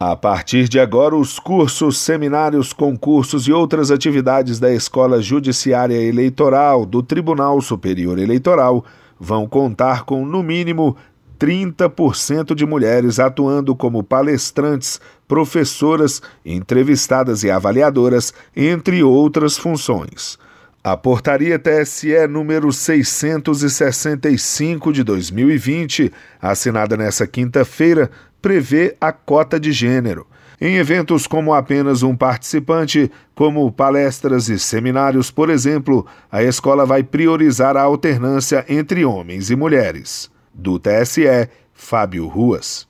A partir de agora, os cursos, seminários, concursos e outras atividades da Escola Judiciária Eleitoral do Tribunal Superior Eleitoral vão contar com, no mínimo, 30% de mulheres atuando como palestrantes, professoras, entrevistadas e avaliadoras, entre outras funções. A portaria TSE número 665 de 2020, assinada nesta quinta-feira, prevê a cota de gênero. Em eventos como apenas um participante, como palestras e seminários, por exemplo, a escola vai priorizar a alternância entre homens e mulheres. Do TSE, Fábio Ruas.